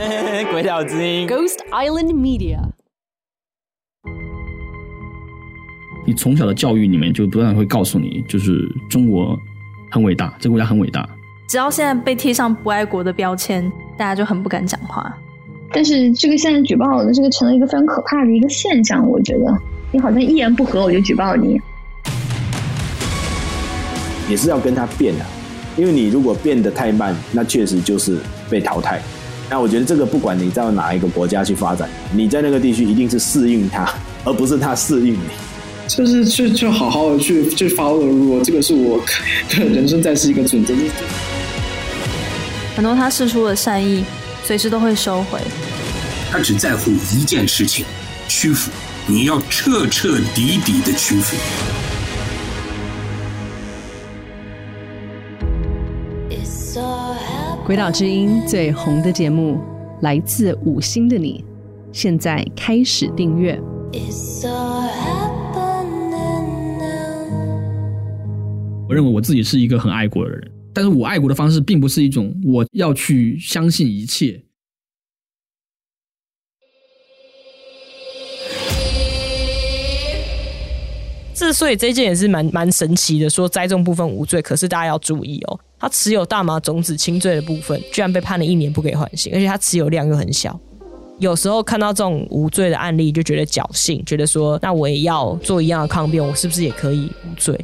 鬼岛之音，Ghost Island Media。你从小的教育里面就不断会告诉你，就是中国很伟大，这个国家很伟大。只要现在被贴上不爱国的标签，大家就很不敢讲话。但是这个现在举报的这个成了一个非常可怕的一个现象，我觉得你好像一言不合我就举报你，也是要跟他变的，因为你如果变得太慢，那确实就是被淘汰。那我觉得这个不管你在哪一个国家去发展，你在那个地区一定是适应它，而不是它适应你。就是去去好好的去去 follow 如果这个是我的人生在世一个准则。很多他释出的善意。随时都会收回。他只在乎一件事情：屈服。你要彻彻底底的屈服。鬼岛之音最红的节目来自五星的你，现在开始订阅。我认为我自己是一个很爱国的人。但是我爱国的方式并不是一种我要去相信一切。之所以这件也是蛮蛮神奇的，说栽种部分无罪，可是大家要注意哦，他持有大麻种子轻罪的部分，居然被判了一年不给缓刑，而且他持有量又很小。有时候看到这种无罪的案例，就觉得侥幸，觉得说，那我也要做一样的抗辩，我是不是也可以无罪？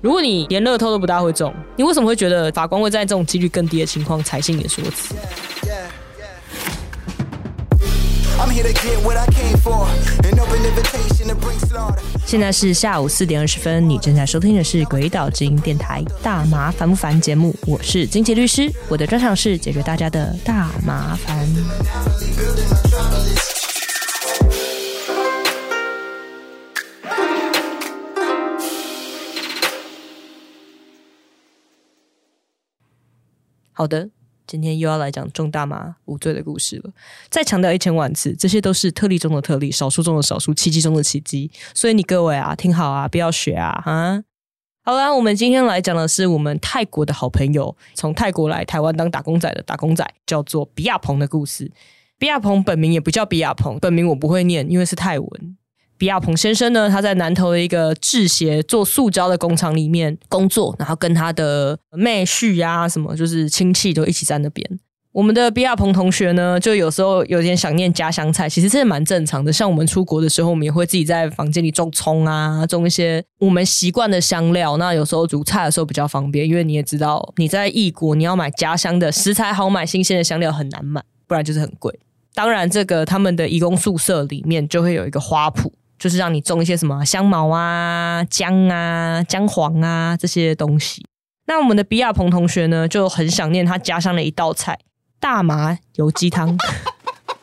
如果你连乐透都不大会中，你为什么会觉得法官会在这种几率更低的情况采信你的说辞？现在是下午四点二十分，你正在收听的是《鬼岛之音》电台《大麻烦不烦》节目，我是菁琪律师，我的专长是解决大家的大麻烦。好的，今天又要来讲种大麻无罪的故事了。再强调一千万次，这些都是特例中的特例，少数中的少数，奇迹中的奇迹。所以你各位啊，听好啊，不要学啊，哈。好啦，我们今天来讲的是我们泰国的好朋友，从泰国来台湾当打工仔的打工仔，叫做比亚鹏的故事。比亚鹏本名也不叫比亚鹏，本名我不会念，因为是泰文。比亚鹏先生呢，他在南投的一个制鞋做塑胶的工厂里面工作，然后跟他的妹婿啊什么，就是亲戚都一起在那边。我们的比亚鹏同学呢，就有时候有点想念家乡菜，其实这是蛮正常的。像我们出国的时候，我们也会自己在房间里种葱啊，种一些我们习惯的香料。那有时候煮菜的时候比较方便，因为你也知道，你在异国你要买家乡的食材好买，新鲜的香料很难买，不然就是很贵。当然，这个他们的义工宿舍里面就会有一个花圃。就是让你种一些什么香茅啊、姜啊、姜黄啊这些东西。那我们的比亚鹏同学呢，就很想念他家乡的一道菜——大麻油鸡汤。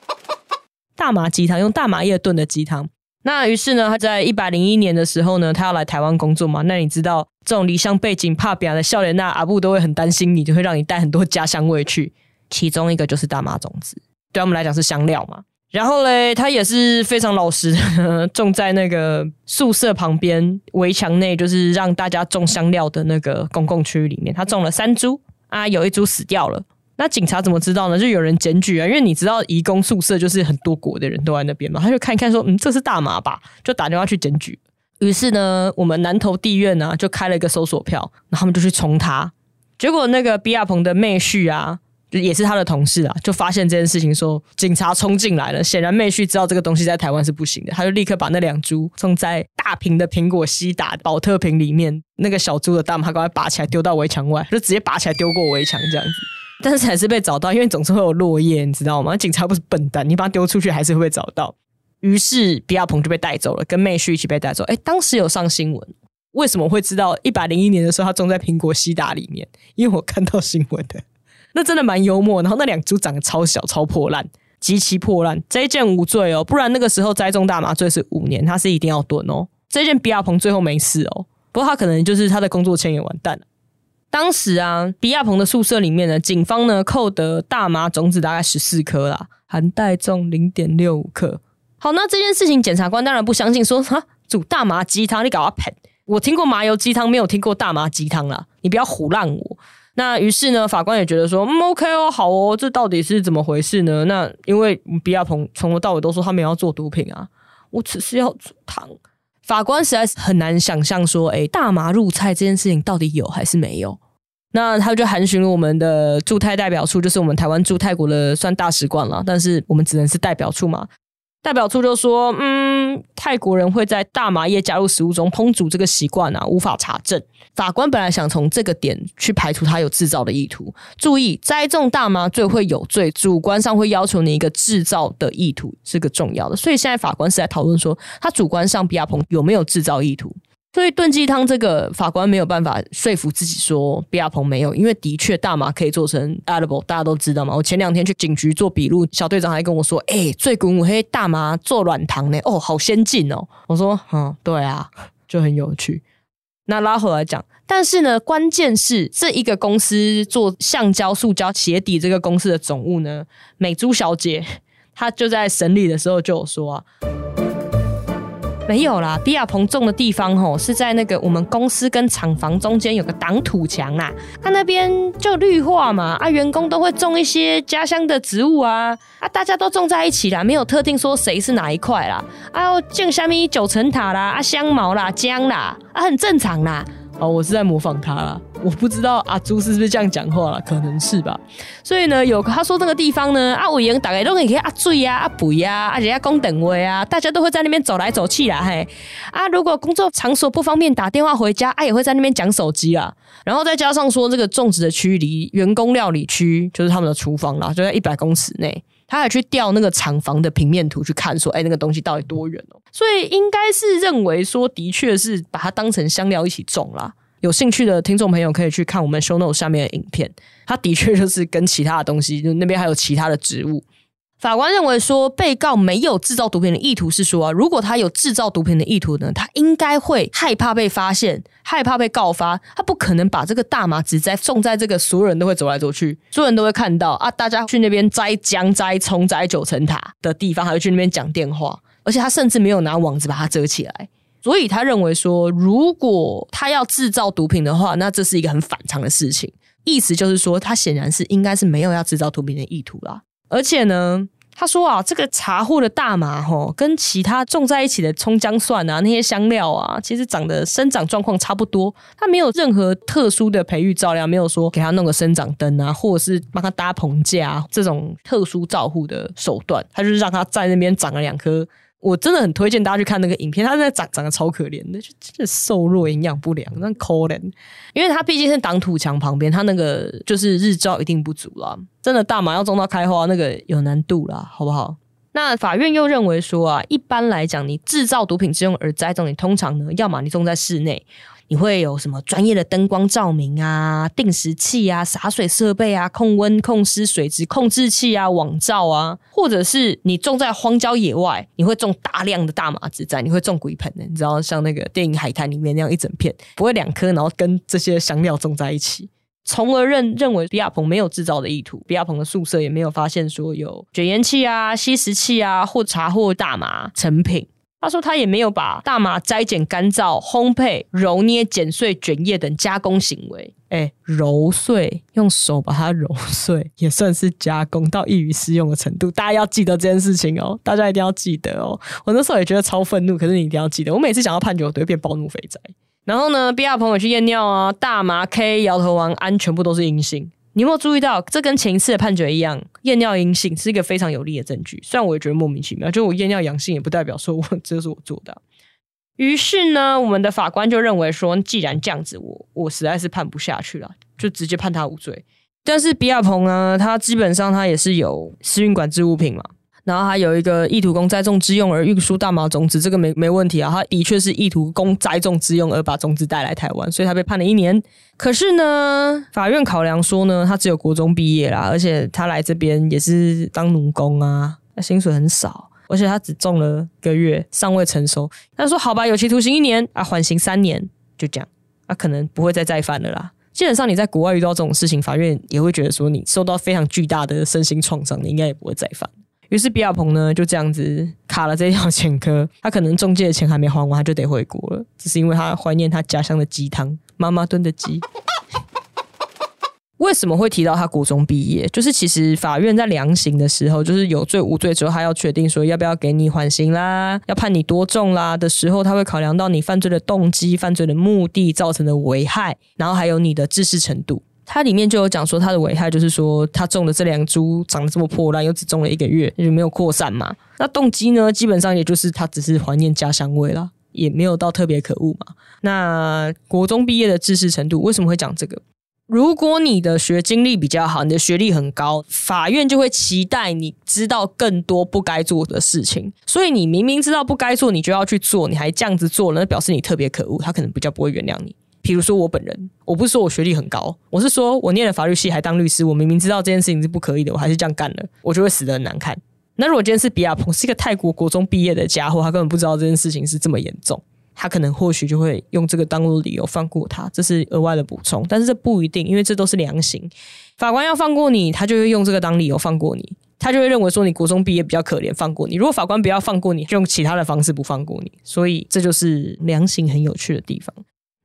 大麻鸡汤用大麻叶炖的鸡汤。那于是呢，他在一百零一年的时候呢，他要来台湾工作嘛。那你知道，这种离乡背景怕别的少年那阿布都会很担心你，就会让你带很多家乡味去。其中一个就是大麻种子，对他们来讲是香料嘛。然后嘞，他也是非常老实的，种在那个宿舍旁边围墙内，就是让大家种香料的那个公共区域里面。他种了三株啊，有一株死掉了。那警察怎么知道呢？就有人检举啊，因为你知道移工宿舍就是很多国的人都在那边嘛，他就看一看说，嗯，这是大麻吧，就打电话去检举。于是呢，我们南投地院呢就开了一个搜索票，然后他们就去冲他。结果那个比亚鹏的妹婿啊。也是他的同事啊，就发现这件事情，说警察冲进来了。显然妹婿知道这个东西在台湾是不行的，他就立刻把那两株种在大瓶的苹果西打宝特瓶里面，那个小株的大妈，赶快拔起来丢到围墙外，就直接拔起来丢过围墙这样子。但是还是被找到，因为总是会有落叶，你知道吗？警察不是笨蛋，你把它丢出去还是会被找到。于是比亚鹏就被带走了，跟妹婿一起被带走。哎，当时有上新闻，为什么会知道？一百零一年的时候，他种在苹果西打里面，因为我看到新闻的。那真的蛮幽默，然后那两株长得超小、超破烂，极其破烂。这一件无罪哦，不然那个时候栽种大麻罪是五年，他是一定要蹲哦。这件比亚鹏最后没事哦，不过他可能就是他的工作签也完蛋了。当时啊，比亚鹏的宿舍里面呢，警方呢扣得大麻种子大概十四颗啦，含袋重零点六五克。好，那这件事情检察官当然不相信说，说哈煮大麻鸡汤你搞我喷，我听过麻油鸡汤，没有听过大麻鸡汤啦，你不要唬烂我。那于是呢，法官也觉得说，嗯，OK 哦，好哦，这到底是怎么回事呢？那因为比亚鹏从头到尾都说他没有要做毒品啊，我只是要煮汤。法官实在是很难想象说，哎，大麻入菜这件事情到底有还是没有？那他就函询了我们的驻泰代表处，就是我们台湾驻泰国的算大使馆了，但是我们只能是代表处嘛。代表处就说：“嗯，泰国人会在大麻叶加入食物中烹煮这个习惯啊，无法查证。”法官本来想从这个点去排除他有制造的意图。注意，栽种大麻最会有罪，主观上会要求你一个制造的意图是个重要的。所以现在法官是在讨论说，他主观上比亚鹏有没有制造意图。所以炖鸡汤这个法官没有办法说服自己说比亚鹏没有，因为的确大麻可以做成 edible，大家都知道嘛。我前两天去警局做笔录，小队长还跟我说：“哎、最古黑大麻做软糖呢，哦，好先进哦。”我说：“嗯，对啊，就很有趣。”那拉回来讲，但是呢，关键是这一个公司做橡胶、塑胶鞋底这个公司的总务呢，美珠小姐，她就在审理的时候就有说啊。没有啦，比亚鹏种的地方吼是在那个我们公司跟厂房中间有个挡土墙啦，他、那边就绿化嘛，啊，员工都会种一些家乡的植物啊，啊，大家都种在一起啦，没有特定说谁是哪一块啦，啊，种虾米九层塔啦，啊，香茅啦，姜啦，啊，很正常啦。哦，我是在模仿他啦，我不知道阿朱是不是这样讲话了，可能是吧。所以呢，有他说那个地方呢，啊，委员大概都可以阿水呀、阿肥呀、而且要供等位啊，大家都会在那边走来走去啦，嘿。啊，如果工作场所不方便打电话回家，啊，也会在那边讲手机啦。然后再加上说，这个种植的区离员工料理区就是他们的厨房啦，就在一百公尺内。他还去调那个厂房的平面图去看，说，哎，那个东西到底多远哦？所以应该是认为说，的确是把它当成香料一起种啦。有兴趣的听众朋友可以去看我们 show note 下面的影片，它的确就是跟其他的东西，就那边还有其他的植物。法官认为说，被告没有制造毒品的意图，是说啊，如果他有制造毒品的意图呢，他应该会害怕被发现，害怕被告发，他不可能把这个大麻植栽种在这个所有人都会走来走去，所有人都会看到啊，大家去那边摘姜、摘葱、摘九层塔的地方，还会去那边讲电话，而且他甚至没有拿网子把它遮起来，所以他认为说，如果他要制造毒品的话，那这是一个很反常的事情，意思就是说，他显然是应该是没有要制造毒品的意图啦。而且呢，他说啊，这个查获的大麻哦，跟其他种在一起的葱姜蒜啊，那些香料啊，其实长得生长状况差不多。他没有任何特殊的培育照料，没有说给他弄个生长灯啊，或者是帮他搭棚架这种特殊照护的手段。他就是让他在那边长了两颗。我真的很推荐大家去看那个影片，他在长长得超可怜的，就真的瘦弱、营养不良，那可怜。因为他毕竟是挡土墙旁边，他那个就是日照一定不足了。真的大麻要种到开花，那个有难度啦，好不好？那法院又认为说啊，一般来讲，你制造毒品之用而栽种，你通常呢，要么你种在室内。你会有什么专业的灯光照明啊、定时器啊、洒水设备啊、控温、控湿、水质控制器啊、网罩啊，或者是你种在荒郊野外，你会种大量的大麻植栽，你会种鬼盆的，你知道像那个电影《海滩》里面那样一整片，不会两颗，然后跟这些香料种在一起，从而认认为比亚鹏没有制造的意图，比亚鹏的宿舍也没有发现说有卷烟器啊、吸食器啊或查获大麻成品。他说他也没有把大麻摘剪、干燥、烘焙、揉捏、剪碎、卷叶等加工行为。哎，揉碎，用手把它揉碎，也算是加工到易于食用的程度。大家要记得这件事情哦，大家一定要记得哦。我那时候也觉得超愤怒，可是你一定要记得。我每次想要判决，我都会变暴怒肥宅。然后呢，比亚鹏也去验尿啊，大麻、K、摇头丸、胺全部都是阴性。你有没有注意到，这跟前一次的判决一样，验尿阴性是一个非常有力的证据。虽然我也觉得莫名其妙，就我验尿阳性，也不代表说我这是我做的。于是呢，我们的法官就认为说，既然这样子，我我实在是判不下去了，就直接判他无罪。但是比亚鹏呢，他基本上他也是有私运管制物品嘛。然后还有一个意图供栽种之用而运输大麻种子，这个没没问题啊。他的确是意图供栽种之用而把种子带来台湾，所以他被判了一年。可是呢，法院考量说呢，他只有国中毕业啦，而且他来这边也是当奴工啊，那薪水很少，而且他只种了一个月，尚未成熟。他说：“好吧，有期徒刑一年啊，缓刑三年，就这样，他可能不会再再犯了啦。”基本上你在国外遇到这种事情，法院也会觉得说你受到非常巨大的身心创伤，你应该也不会再犯。于是比亚鹏呢，就这样子卡了这条前科。他可能中介的钱还没还完，他就得回国了。只是因为他怀念他家乡的鸡汤，妈妈炖的鸡。为什么会提到他国中毕业？就是其实法院在量刑的时候，就是有罪无罪之后，他要确定说要不要给你缓刑啦，要判你多重啦的时候，他会考量到你犯罪的动机、犯罪的目的造成的危害，然后还有你的知识程度。它里面就有讲说，他的危害就是说，他种的这两株长得这么破烂，又只种了一个月，就没有扩散嘛。那动机呢，基本上也就是他只是怀念家乡味啦，也没有到特别可恶嘛。那国中毕业的知识程度，为什么会讲这个？如果你的学经历比较好，你的学历很高，法院就会期待你知道更多不该做的事情。所以你明明知道不该做，你就要去做，你还这样子做了，那表示你特别可恶，他可能比较不会原谅你。比如说我本人，我不是说我学历很高，我是说我念了法律系还当律师，我明明知道这件事情是不可以的，我还是这样干了，我就会死得很难看。那如果今天是比亚鹏，是一个泰国国中毕业的家伙，他根本不知道这件事情是这么严重。他可能或许就会用这个当做理由放过他，这是额外的补充，但是这不一定，因为这都是量刑。法官要放过你，他就会用这个当理由放过你，他就会认为说你国中毕业比较可怜，放过你。如果法官不要放过你，就用其他的方式不放过你，所以这就是量刑很有趣的地方。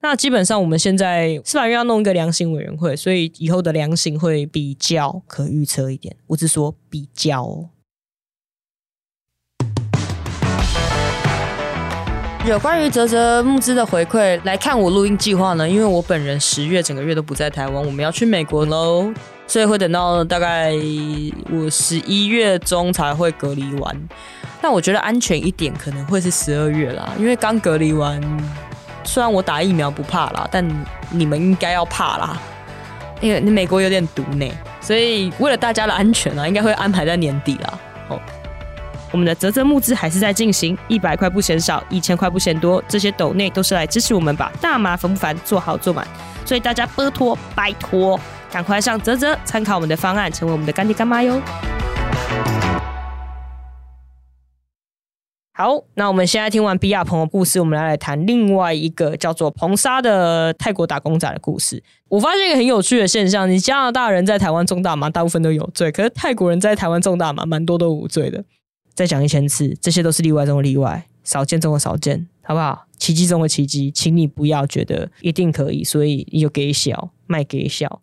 那基本上我们现在司法院要弄一个量刑委员会，所以以后的量刑会比较可预测一点。我只说比较。有关于泽泽募资的回馈，来看我录音计划呢？因为我本人十月整个月都不在台湾，我们要去美国喽，所以会等到大概我十一月中才会隔离完。但我觉得安全一点，可能会是十二月啦，因为刚隔离完。虽然我打疫苗不怕啦，但你们应该要怕啦，因为美国有点毒呢，所以为了大家的安全啊，应该会安排在年底啦。哦。我们的泽泽募资还是在进行，一百块不嫌少，一千块不嫌多，这些斗内都是来支持我们把大麻烦不烦做好做满，所以大家拜托拜托，赶快上泽泽参考我们的方案，成为我们的干爹干妈哟。好，那我们现在听完比亚鹏的故事，我们来来谈另外一个叫做彭沙的泰国打工仔的故事。我发现一个很有趣的现象：你加拿大人在台湾种大麻，大部分都有罪；可是泰国人在台湾种大麻，蛮多都无罪的。再讲一千次，这些都是例外中的例外，少见中的少见，好不好？奇迹中的奇迹，请你不要觉得一定可以，所以你就给小卖给小。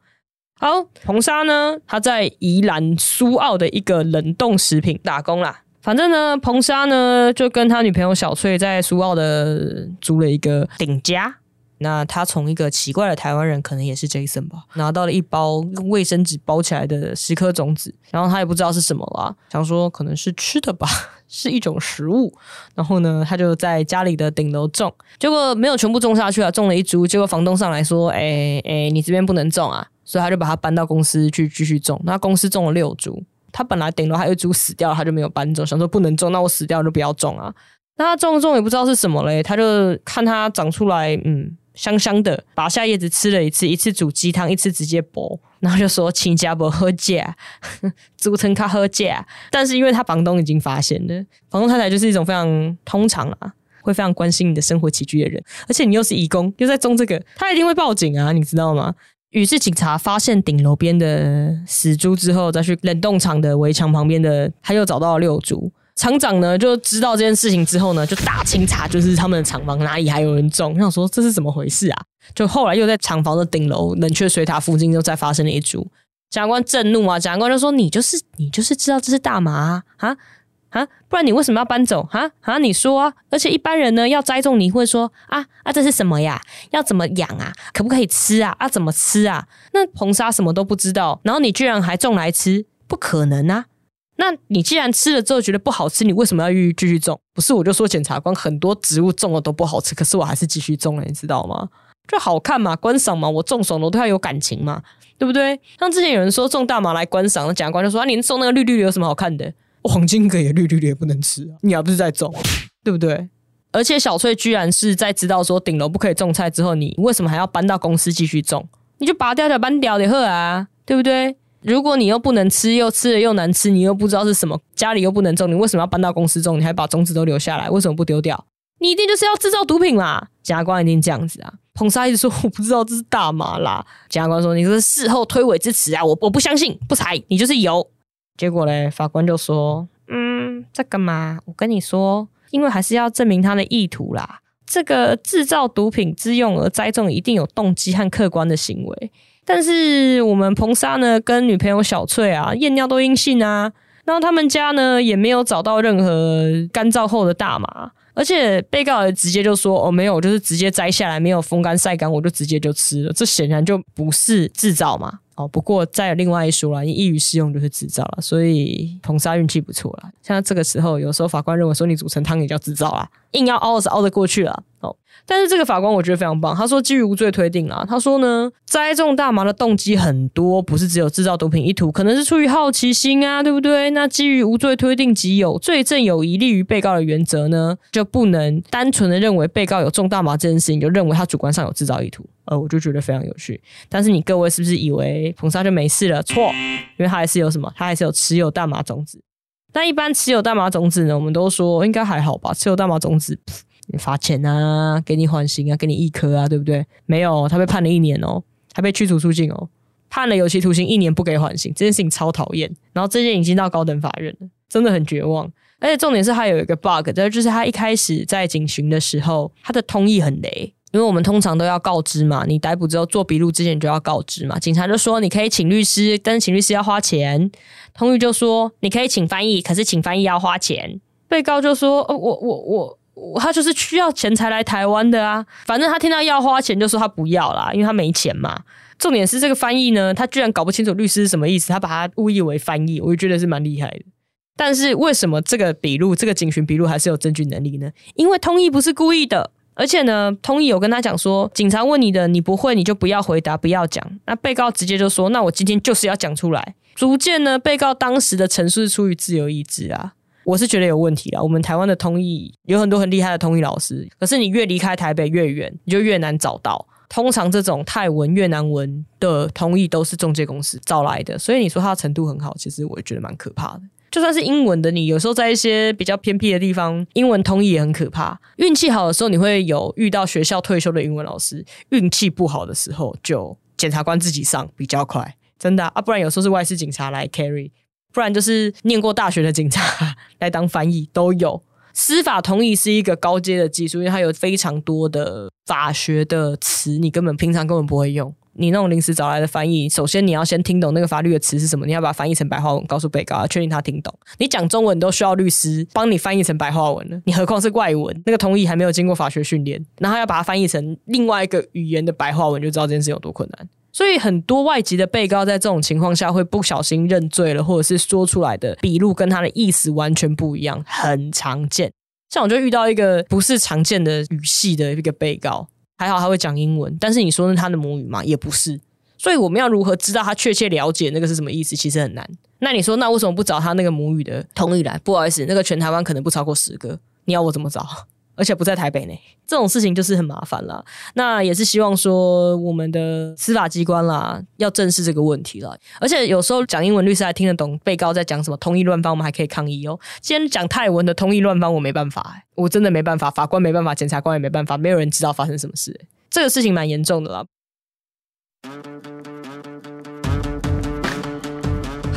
好，彭沙呢，他在宜兰苏澳的一个冷冻食品打工啦。反正呢，彭莎呢就跟他女朋友小翠在苏澳的租了一个顶家。那他从一个奇怪的台湾人，可能也是 Jason 吧，拿到了一包用卫生纸包起来的十颗种子，然后他也不知道是什么啦，想说可能是吃的吧，是一种食物。然后呢，他就在家里的顶楼种，结果没有全部种下去啊，种了一株。结果房东上来说：“哎、欸、哎、欸，你这边不能种啊。”所以他就把它搬到公司去继续种。那公司种了六株。他本来顶楼还有一株死掉了，他就没有搬走，想说不能种，那我死掉就不要种啊。那他种种也不知道是什么嘞，他就看它长出来，嗯，香香的，拔下叶子吃了一次，一次煮鸡汤，一次直接剥，然后就说亲家不喝价，煮成他喝价。但是因为他房东已经发现了，房东太太就是一种非常通常啊，会非常关心你的生活起居的人，而且你又是义工，又在种这个，他一定会报警啊，你知道吗？于是警察发现顶楼边的死猪之后，再去冷冻厂的围墙旁边的，他又找到了六株。厂长呢就知道这件事情之后呢，就大清查，就是他们的厂房哪里还有人种。我想说这是怎么回事啊？就后来又在厂房的顶楼冷却水塔附近又再发生了一株。检察官震怒啊！检察官就说：“你就是你就是知道这是大麻！啊啊！不然你为什么要搬走？啊啊！你说啊！而且一般人呢要栽种，你会说啊啊，这是什么呀？要怎么养啊？可不可以吃啊？啊，怎么吃啊？那彭沙什么都不知道，然后你居然还种来吃？不可能啊！那你既然吃了之后觉得不好吃，你为什么要继续种？不是我就说检察官很多植物种了都不好吃，可是我还是继续种了，你知道吗？就好看嘛，观赏嘛，我种什么都要有感情嘛，对不对？像之前有人说种大麻来观赏，那检察官就说啊，你种那个绿绿的有什么好看的？黄金葛也绿绿的也不能吃啊，你还不是在种，对不对？而且小翠居然是在知道说顶楼不可以种菜之后，你为什么还要搬到公司继续种？你就拔掉就搬掉的喝啊，对不对？如果你又不能吃，又吃了又难吃，你又不知道是什么，家里又不能种，你为什么要搬到公司种？你还把种子都留下来，为什么不丢掉？你一定就是要制造毒品啦！检察官一定这样子啊。彭沙一直说我不知道这是大麻啦，检察官说你这是事后推诿之词啊，我我不相信，不采，你就是有。结果嘞，法官就说：“嗯，这个嘛，我跟你说，因为还是要证明他的意图啦。这个制造毒品之用而栽种，一定有动机和客观的行为。但是我们彭莎呢，跟女朋友小翠啊，验尿都阴性啊。然后他们家呢，也没有找到任何干燥后的大麻，而且被告也直接就说：“哦，没有，就是直接摘下来，没有风干晒干，我就直接就吃了。”这显然就不是制造嘛。哦，不过再有另外一说啦，你易于适用就是制造了，所以彭莎运气不错了。像这个时候，有时候法官认为说你煮成汤也叫制造啦，硬要凹是凹得过去了。哦，但是这个法官我觉得非常棒，他说基于无罪推定啦。他说呢，栽种大麻的动机很多，不是只有制造毒品意图，可能是出于好奇心啊，对不对？那基于无罪推定即有罪证有疑利于被告的原则呢，就不能单纯的认为被告有种大麻这件事情，就认为他主观上有制造意图。呃，我就觉得非常有趣。但是你各位是不是以为彭莎就没事了？错，因为他还是有什么？他还是有持有大麻种子。但一般持有大麻种子呢，我们都说应该还好吧？持有大麻种子，罚钱啊，给你缓刑啊，给你一颗啊，对不对？没有，他被判了一年哦，他被驱逐出境哦，判了有期徒刑一年，不给缓刑，这件事情超讨厌。然后这件已经到高等法院了，真的很绝望。而且重点是他有一个 bug，就是他一开始在警询的时候，他的通译很雷。因为我们通常都要告知嘛，你逮捕之后做笔录之前就要告知嘛。警察就说你可以请律师，但是请律师要花钱。通译就说你可以请翻译，可是请翻译要花钱。被告就说：哦，我我我，他就是需要钱才来台湾的啊。反正他听到要花钱，就说他不要啦，因为他没钱嘛。重点是这个翻译呢，他居然搞不清楚律师是什么意思，他把他误以为翻译，我就觉得是蛮厉害的。但是为什么这个笔录，这个警询笔录还是有证据能力呢？因为通译不是故意的。而且呢，通译有跟他讲说，警察问你的，你不会你就不要回答，不要讲。那被告直接就说，那我今天就是要讲出来。逐渐呢，被告当时的陈述是出于自由意志啊，我是觉得有问题啊。我们台湾的通译有很多很厉害的通译老师，可是你越离开台北越远，你就越难找到。通常这种泰文、越南文的通译都是中介公司找来的，所以你说它的程度很好，其实我也觉得蛮可怕的。就算是英文的你，有时候在一些比较偏僻的地方，英文通译也很可怕。运气好的时候，你会有遇到学校退休的英文老师；运气不好的时候，就检察官自己上比较快，真的，啊。不然有时候是外事警察来 carry，不然就是念过大学的警察 来当翻译都有。司法同意是一个高阶的技术，因为它有非常多的法学的词，你根本平常根本不会用。你那种临时找来的翻译，首先你要先听懂那个法律的词是什么，你要把它翻译成白话文，告诉被告，要确定他听懂。你讲中文都需要律师帮你翻译成白话文了，你何况是外文？那个同意还没有经过法学训练，然后要把它翻译成另外一个语言的白话文，就知道这件事有多困难。所以很多外籍的被告在这种情况下会不小心认罪了，或者是说出来的笔录跟他的意思完全不一样，很常见。像我就遇到一个不是常见的语系的一个被告。还好他会讲英文，但是你说是他的母语嘛？也不是。所以我们要如何知道他确切了解那个是什么意思？其实很难。那你说，那为什么不找他那个母语的通译来？不好意思，那个全台湾可能不超过十个，你要我怎么找？而且不在台北呢，这种事情就是很麻烦啦。那也是希望说我们的司法机关啦，要正视这个问题啦。而且有时候讲英文律师还听得懂被告在讲什么，通译乱翻，我们还可以抗议哦。今天讲泰文的通译乱翻，我没办法，我真的没办法，法官没办法，检察官也没办法，没有人知道发生什么事，这个事情蛮严重的啦。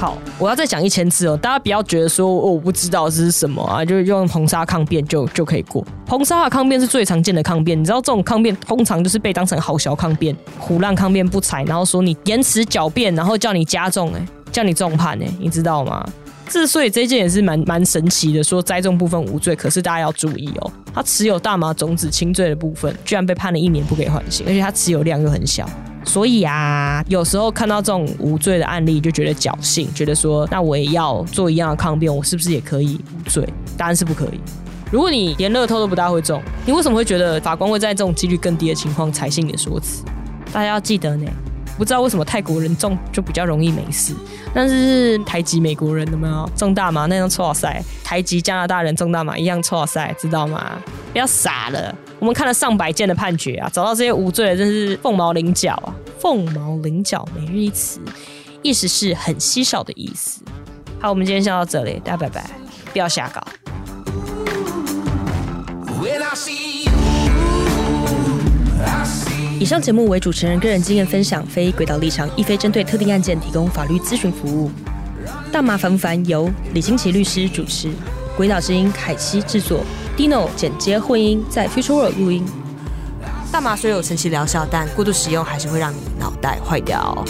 好，我要再讲一千次哦！大家不要觉得说，我不知道这是什么啊，就用彭莎抗辩就就可以过。彭莎的抗辩是最常见的抗辩，你知道这种抗辩通常就是被当成好小抗辩、胡乱抗辩不才，然后说你言辞狡辩，然后叫你加重，哎，叫你重判，哎，你知道吗？之所以这件也是蛮蛮神奇的，说栽种部分无罪，可是大家要注意哦，他持有大麻种子轻罪的部分，居然被判了一年不给缓刑，而且他持有量又很小。所以啊，有时候看到这种无罪的案例，就觉得侥幸，觉得说，那我也要做一样的抗辩，我是不是也可以无罪？答案是不可以。如果你连乐透都不大会中，你为什么会觉得法官会在这种几率更低的情况采信你的说辞？大家要记得呢。不知道为什么泰国人中就比较容易没事，但是台籍美国人有没有中大麻那样错赛？台籍加拿大人中大麻一样错赛，知道吗？不要傻了。我们看了上百件的判决啊，找到这些无罪的真是凤毛麟角啊！凤毛麟角，每日一词，意思是很稀少的意思。好，我们今天先到这里，大家拜拜，不要瞎搞。以上节目为主持人个人经验分享，非轨道立场，亦非针对特定案件提供法律咨询服务。大麻烦不烦？由李菁琪律师主持，轨道之音凯西制作。Dino 剪接混音，在 Future World 录音。大麻虽有神奇疗效，但过度使用还是会让你脑袋坏掉。